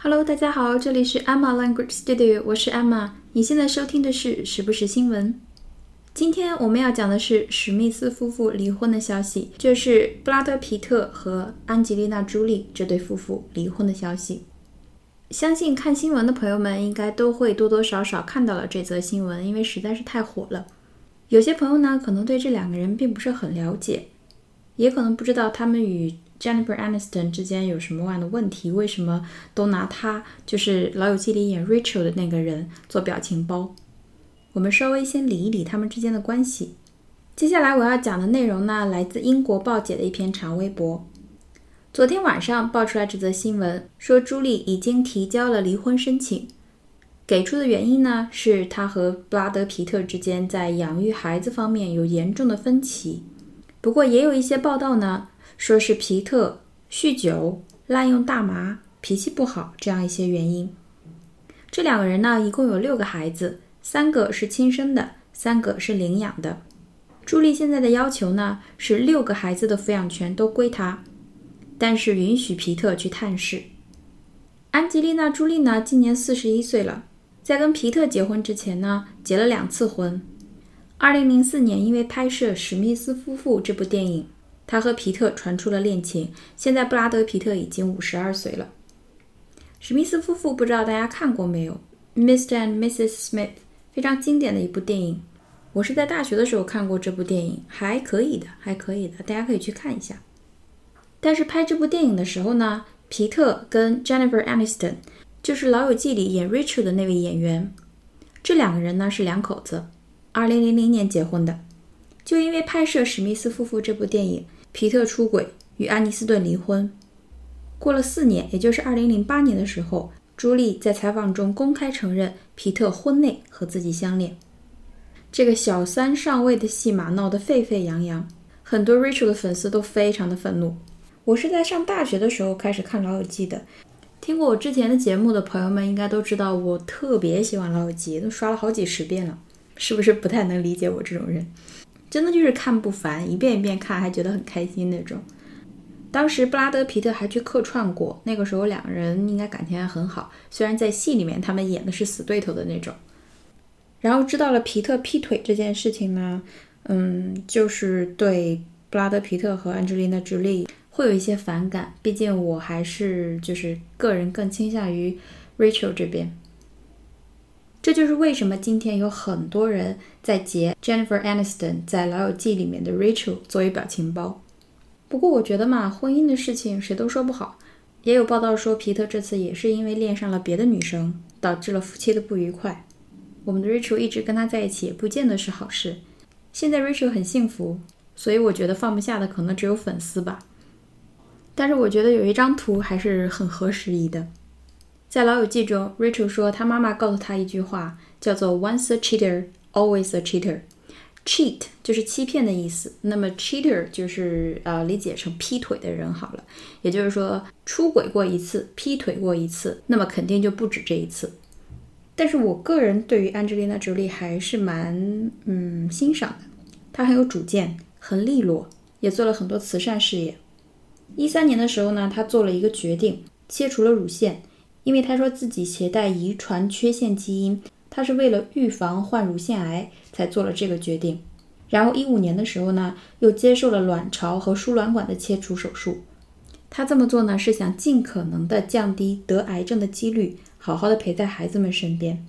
Hello，大家好，这里是 Emma Language Studio，我是 Emma。你现在收听的是时不时新闻。今天我们要讲的是史密斯夫妇离婚的消息，就是布拉德·皮特和安吉丽娜·朱莉这对夫妇离婚的消息。相信看新闻的朋友们应该都会多多少少看到了这则新闻，因为实在是太火了。有些朋友呢，可能对这两个人并不是很了解，也可能不知道他们与。Jennifer Aniston 之间有什么样的问题？为什么都拿他就是《老友记》里演 Rachel 的那个人做表情包？我们稍微先理一理他们之间的关系。接下来我要讲的内容呢，来自英国报姐的一篇长微博。昨天晚上爆出来这则新闻，说朱莉已经提交了离婚申请，给出的原因呢，是她和布拉德·皮特之间在养育孩子方面有严重的分歧。不过也有一些报道呢。说是皮特酗酒、滥用大麻、脾气不好这样一些原因。这两个人呢，一共有六个孩子，三个是亲生的，三个是领养的。朱莉现在的要求呢，是六个孩子的抚养权都归她，但是允许皮特去探视。安吉丽娜·朱莉呢，今年四十一岁了，在跟皮特结婚之前呢，结了两次婚。二零零四年，因为拍摄《史密斯夫妇》这部电影。他和皮特传出了恋情。现在布拉德·皮特已经五十二岁了。史密斯夫妇不知道大家看过没有，《Mr. and Mrs. Smith》非常经典的一部电影。我是在大学的时候看过这部电影，还可以的，还可以的，大家可以去看一下。但是拍这部电影的时候呢，皮特跟 Jennifer Aniston，就是《老友记》里演 Rachel 的那位演员，这两个人呢是两口子，二零零零年结婚的。就因为拍摄《史密斯夫妇》这部电影。皮特出轨，与安妮斯顿离婚。过了四年，也就是二零零八年的时候，朱莉在采访中公开承认皮特婚内和自己相恋。这个小三上位的戏码闹得沸沸扬扬，很多 Rachel 的粉丝都非常的愤怒。我是在上大学的时候开始看《老友记》的，听过我之前的节目的朋友们应该都知道，我特别喜欢《老友记》，都刷了好几十遍了。是不是不太能理解我这种人？真的就是看不烦，一遍一遍看还觉得很开心那种。当时布拉德皮特还去客串过，那个时候两个人应该感情还很好，虽然在戏里面他们演的是死对头的那种。然后知道了皮特劈腿这件事情呢，嗯，就是对布拉德皮特和安吉丽娜·朱莉会有一些反感，毕竟我还是就是个人更倾向于 Rachel 这边。这就是为什么今天有很多人在截 Jennifer Aniston 在《老友记》里面的 Rachel 作为表情包。不过我觉得嘛，婚姻的事情谁都说不好。也有报道说，皮特这次也是因为恋上了别的女生，导致了夫妻的不愉快。我们的 Rachel 一直跟他在一起，也不见得是好事。现在 Rachel 很幸福，所以我觉得放不下的可能只有粉丝吧。但是我觉得有一张图还是很合时宜的。在《老友记》中，Rachel 说，她妈妈告诉她一句话，叫做 “Once a cheater, always a cheater”。cheat 就是欺骗的意思，那么 cheater 就是呃理解成劈腿的人好了。也就是说，出轨过一次，劈腿过一次，那么肯定就不止这一次。但是我个人对于 Angelina Jolie 还是蛮嗯欣赏的，她很有主见，很利落，也做了很多慈善事业。一三年的时候呢，她做了一个决定，切除了乳腺。因为他说自己携带遗传缺陷基因，他是为了预防患乳腺癌才做了这个决定。然后一五年的时候呢，又接受了卵巢和输卵管的切除手术。他这么做呢，是想尽可能的降低得癌症的几率，好好的陪在孩子们身边。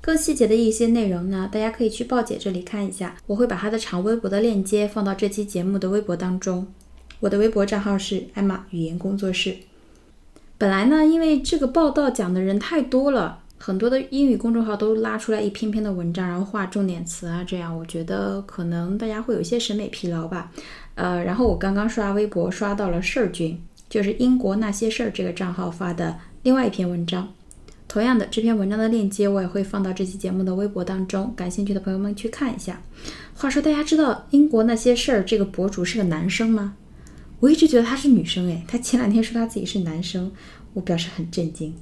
更细节的一些内容呢，大家可以去报姐这里看一下，我会把她的长微博的链接放到这期节目的微博当中。我的微博账号是艾玛语言工作室。本来呢，因为这个报道讲的人太多了，很多的英语公众号都拉出来一篇篇的文章，然后画重点词啊，这样我觉得可能大家会有一些审美疲劳吧。呃，然后我刚刚刷微博刷到了事儿君，就是英国那些事儿这个账号发的另外一篇文章。同样的，这篇文章的链接我也会放到这期节目的微博当中，感兴趣的朋友们去看一下。话说，大家知道英国那些事儿这个博主是个男生吗？我一直觉得他是女生诶，他前两天说他自己是男生，我表示很震惊。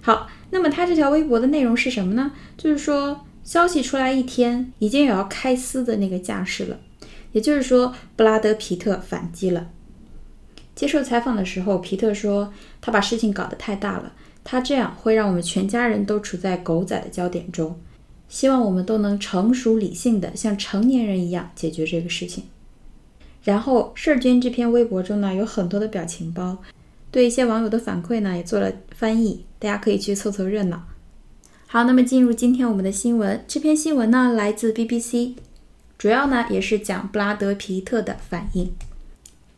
好，那么他这条微博的内容是什么呢？就是说消息出来一天，已经有要开撕的那个架势了，也就是说布拉德皮特反击了。接受采访的时候，皮特说他把事情搞得太大了，他这样会让我们全家人都处在狗仔的焦点中。希望我们都能成熟理性的像成年人一样解决这个事情。然后，事儿君这篇微博中呢有很多的表情包，对一些网友的反馈呢也做了翻译，大家可以去凑凑热闹。好，那么进入今天我们的新闻，这篇新闻呢来自 BBC，主要呢也是讲布拉德皮特的反应。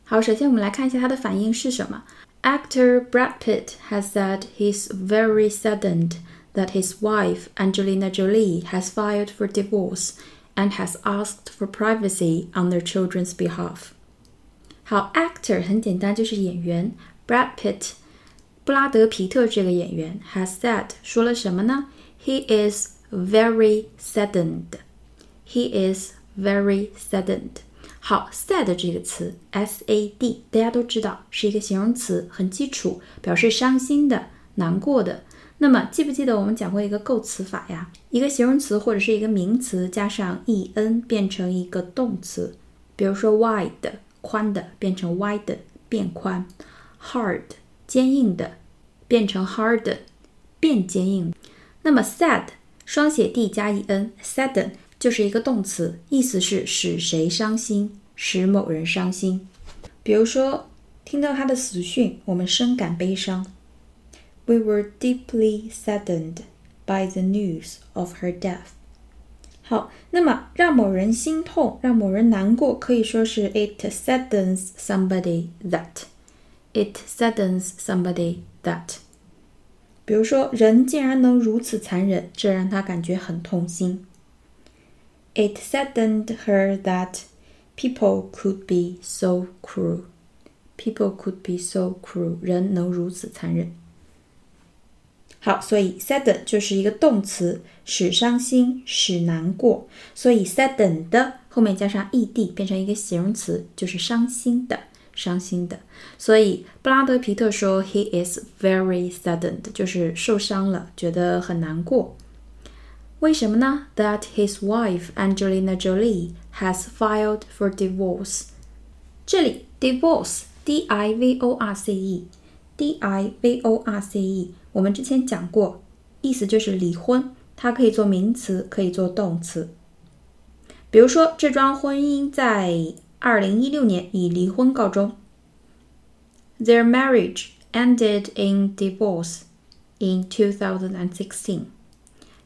好，首先我们来看一下他的反应是什么。Actor Brad Pitt has said he's very saddened that his wife Angelina Jolie has filed for divorce and has asked for privacy on their children's behalf. 好，actor 很简单，就是演员。Brad Pitt，布拉德皮特这个演员 has said 说了什么呢？He is very saddened. He is very saddened. 好，sad 这个词，s a d，大家都知道是一个形容词，很基础，表示伤心的、难过的。 那么记不记得我们讲过一个构词法呀？一个形容词或者是一个名词加上 e n 变成一个动词，比如说 wide 宽的变成 widen 变宽，hard 坚硬的变成 harden 变坚硬。那么 sad 双写 d 加 e n，sadden 就是一个动词，意思是使谁伤心，使某人伤心。比如说听到他的死讯，我们深感悲伤。We were deeply saddened by the news of her death. 好，那么让某人心痛，让某人难过，可以说是 it saddens somebody that. It saddens somebody that. 比如说，人竟然能如此残忍，这让他感觉很痛心。It saddened her that people could be so cruel. People could be so cruel. 人能如此残忍。 好，所以 sadden 就是一个动词，使伤心，使难过。所以 sadden 的后面加上 ed 变成一个形容词，就是伤心的，伤心的。所以布拉德皮特说 he is very saddened，就是受伤了，觉得很难过。为什么呢？That his wife Angelina Jolie has filed for divorce。这里 divorce，d i v o r c e，d i v o r c e。我们之前讲过，意思就是离婚，它可以做名词，可以做动词。比如说，这桩婚姻在二零一六年以离婚告终。Their marriage ended in divorce in 2016。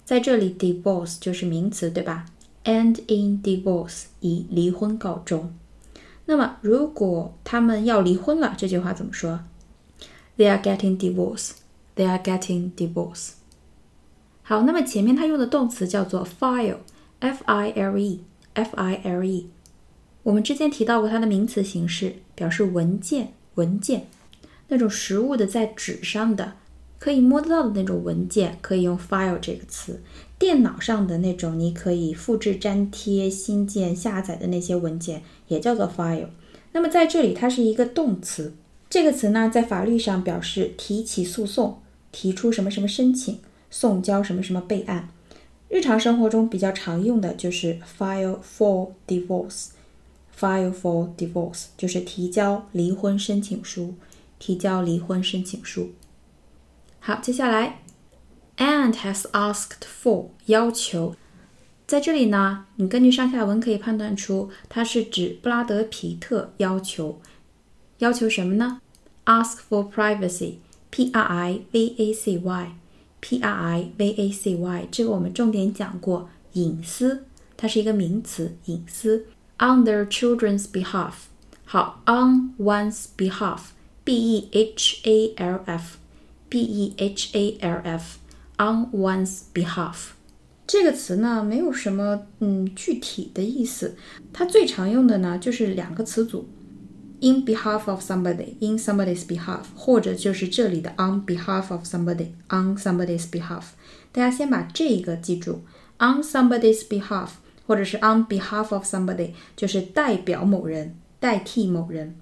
在这里，divorce 就是名词，对吧？End in divorce 以离婚告终。那么，如果他们要离婚了，这句话怎么说？They are getting divorce. They are getting divorce。好，那么前面它用的动词叫做 file，f i l e，f i l e。我们之前提到过它的名词形式，表示文件、文件，那种实物的在纸上的，可以摸得到的那种文件，可以用 file 这个词。电脑上的那种你可以复制、粘贴、新建、下载的那些文件，也叫做 file。那么在这里，它是一个动词，这个词呢，在法律上表示提起诉讼。提出什么什么申请，送交什么什么备案。日常生活中比较常用的就是 file for divorce。file for divorce 就是提交离婚申请书，提交离婚申请书。好，接下来，and has asked for 要求，在这里呢，你根据上下文可以判断出，它是指布拉德皮特要求，要求什么呢？ask for privacy。P R I V A C Y，P R I V A C Y，这个我们重点讲过，隐私，它是一个名词，隐私。On their children's behalf，好，on one's behalf，B E H A L F，B E H A L F，on one's behalf，这个词呢，没有什么嗯具体的意思，它最常用的呢就是两个词组。In behalf of somebody, in somebody's behalf，或者就是这里的 on behalf of somebody, on somebody's behalf。大家先把这一个记住，on somebody's behalf，或者是 on behalf of somebody，就是代表某人，代替某人。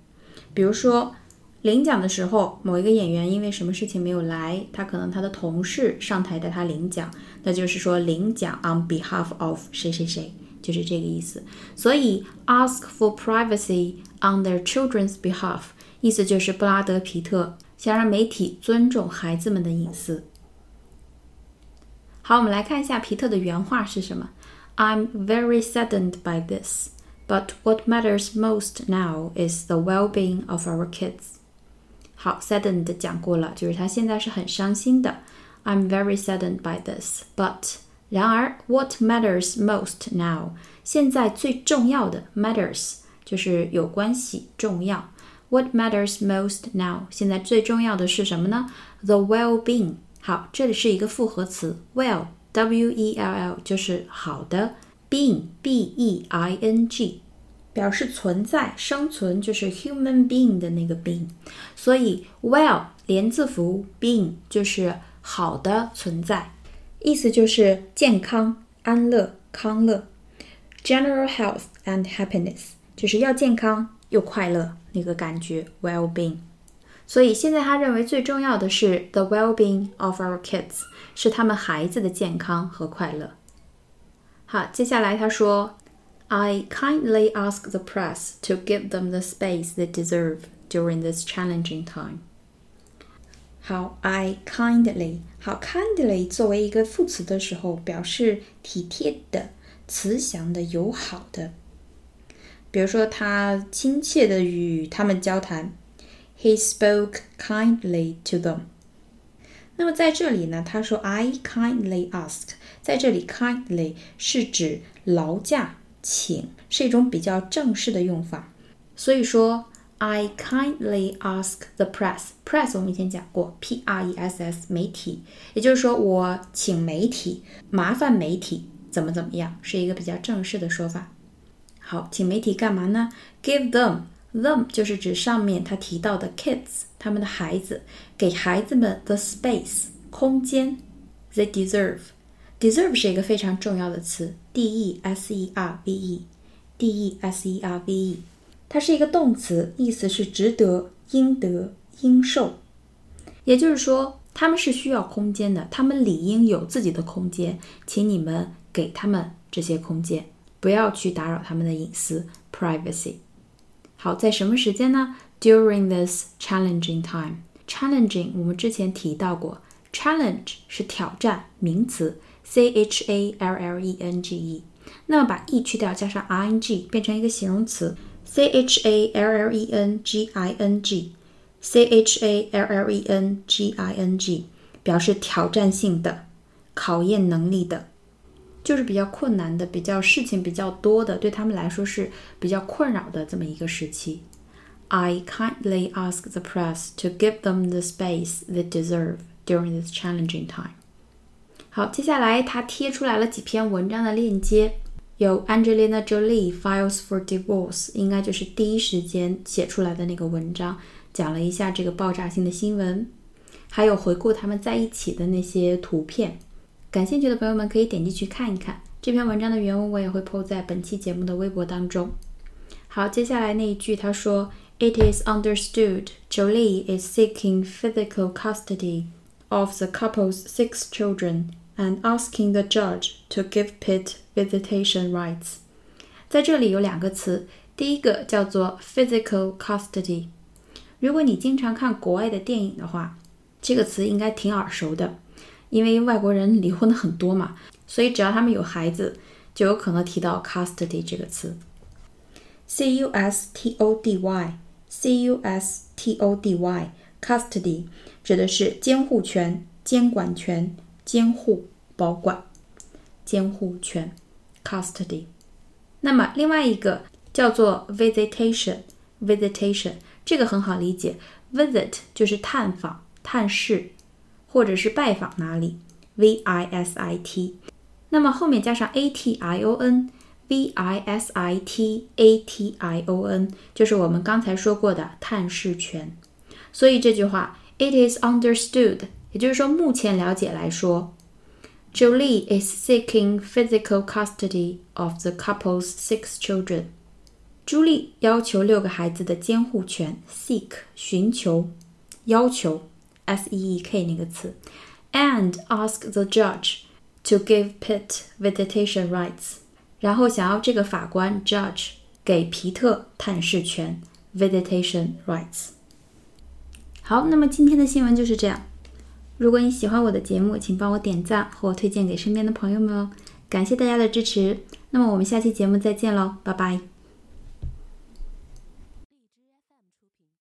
比如说领奖的时候，某一个演员因为什么事情没有来，他可能他的同事上台带他领奖，那就是说领奖 on behalf of 谁谁谁。就是这个意思。所以，ask for privacy on their children's behalf， 意思就是布拉德皮特想让媒体尊重孩子们的隐私。好，我们来看一下皮特的原话是什么。I'm very saddened by this, but what matters most now is the well-being of our kids. 好，saddened 讲过了，就是他现在是很伤心的。I'm very saddened by this, but 然而，what matters most now？现在最重要的 matters 就是有关系、重要。What matters most now？现在最重要的是什么呢？The well-being。好，这里是一个复合词，well，w-e-l-l 就是好的，being，b-e-i-n-g，表示存在、生存，就是 human being 的那个 being。所以 well 连字符 being 就是好的存在。意思就是健康、安乐、康乐，general health and happiness，就是要健康又快乐那个感觉，well-being。所以现在他认为最重要的是 the well-being of our kids，是他们孩子的健康和快乐。好，接下来他说，I kindly ask the press to give them the space they deserve during this challenging time。 好，I kindly，好，kindly 作为一个副词的时候，表示体贴的、慈祥的、友好的。比如说，他亲切的与他们交谈，He spoke kindly to them。那么在这里呢，他说 I kindly ask 在这里 kindly 是指劳驾请，是一种比较正式的用法。所以说。I kindly ask the press. Press 我们以前讲过，P-R-E-S-S 媒体，也就是说我请媒体，麻烦媒体怎么怎么样，是一个比较正式的说法。好，请媒体干嘛呢？Give them them 就是指上面他提到的 kids，他们的孩子，给孩子们 the space 空间，they deserve。deserve 是一个非常重要的词，D-E-S-E-R-V-E，D-E-S-E-R-V-E。它是一个动词，意思是值得、应得、应受。也就是说，他们是需要空间的，他们理应有自己的空间，请你们给他们这些空间，不要去打扰他们的隐私 （privacy）。好，在什么时间呢？During this challenging time。challenging 我们之前提到过，challenge 是挑战，名词，c h a l l e n g e。那么把 e 去掉，加上 i n g，变成一个形容词。C H A L L E N G I N G，C H A L L E N G I N G 表示挑战性的、考验能力的，就是比较困难的、比较事情比较多的，对他们来说是比较困扰的这么一个时期。I kindly ask the press to give them the space they deserve during this challenging time。好，接下来他贴出来了几篇文章的链接。 有 Angelina Jolie files for divorce，应该就是第一时间写出来的那个文章，讲了一下这个爆炸性的新闻，还有回顾他们在一起的那些图片。感兴趣的朋友们可以点进去看一看这篇文章的原文，我也会 po 在本期节目的微博当中。好，接下来那一句他说：“It is understood Jolie is seeking physical custody of the couple's six children and asking the judge to give Pitt。” Visitation rights，在这里有两个词，第一个叫做 physical custody。如果你经常看国外的电影的话，这个词应该挺耳熟的，因为外国人离婚的很多嘛，所以只要他们有孩子，就有可能提到 custody 这个词。c u s t o d y，c u s t o d y，custody 指的是监护权、监管权、 监护、保管、监护权。custody，那么另外一个叫做 visitation，visitation 这个很好理解，visit 就是探访、探视或者是拜访哪里，v i s i t，那么后面加上 a t i o n，v i s i t a t i o n 就是我们刚才说过的探视权，所以这句话 it is understood， 也就是说目前了解来说。Jolie is seeking physical custody of the couple's six children. 朱莉要求六个孩子的监护权，seek 寻求、要求，s e e k 那个词，and ask the judge to give Pitt visitation rights。然后想要这个法官 judge 给皮特探视权 visitation rights。 好，那么今天的新闻就是这样。 如果你喜欢我的节目，请帮我点赞或推荐给身边的朋友们哦。感谢大家的支持，那么我们下期节目再见喽，拜拜。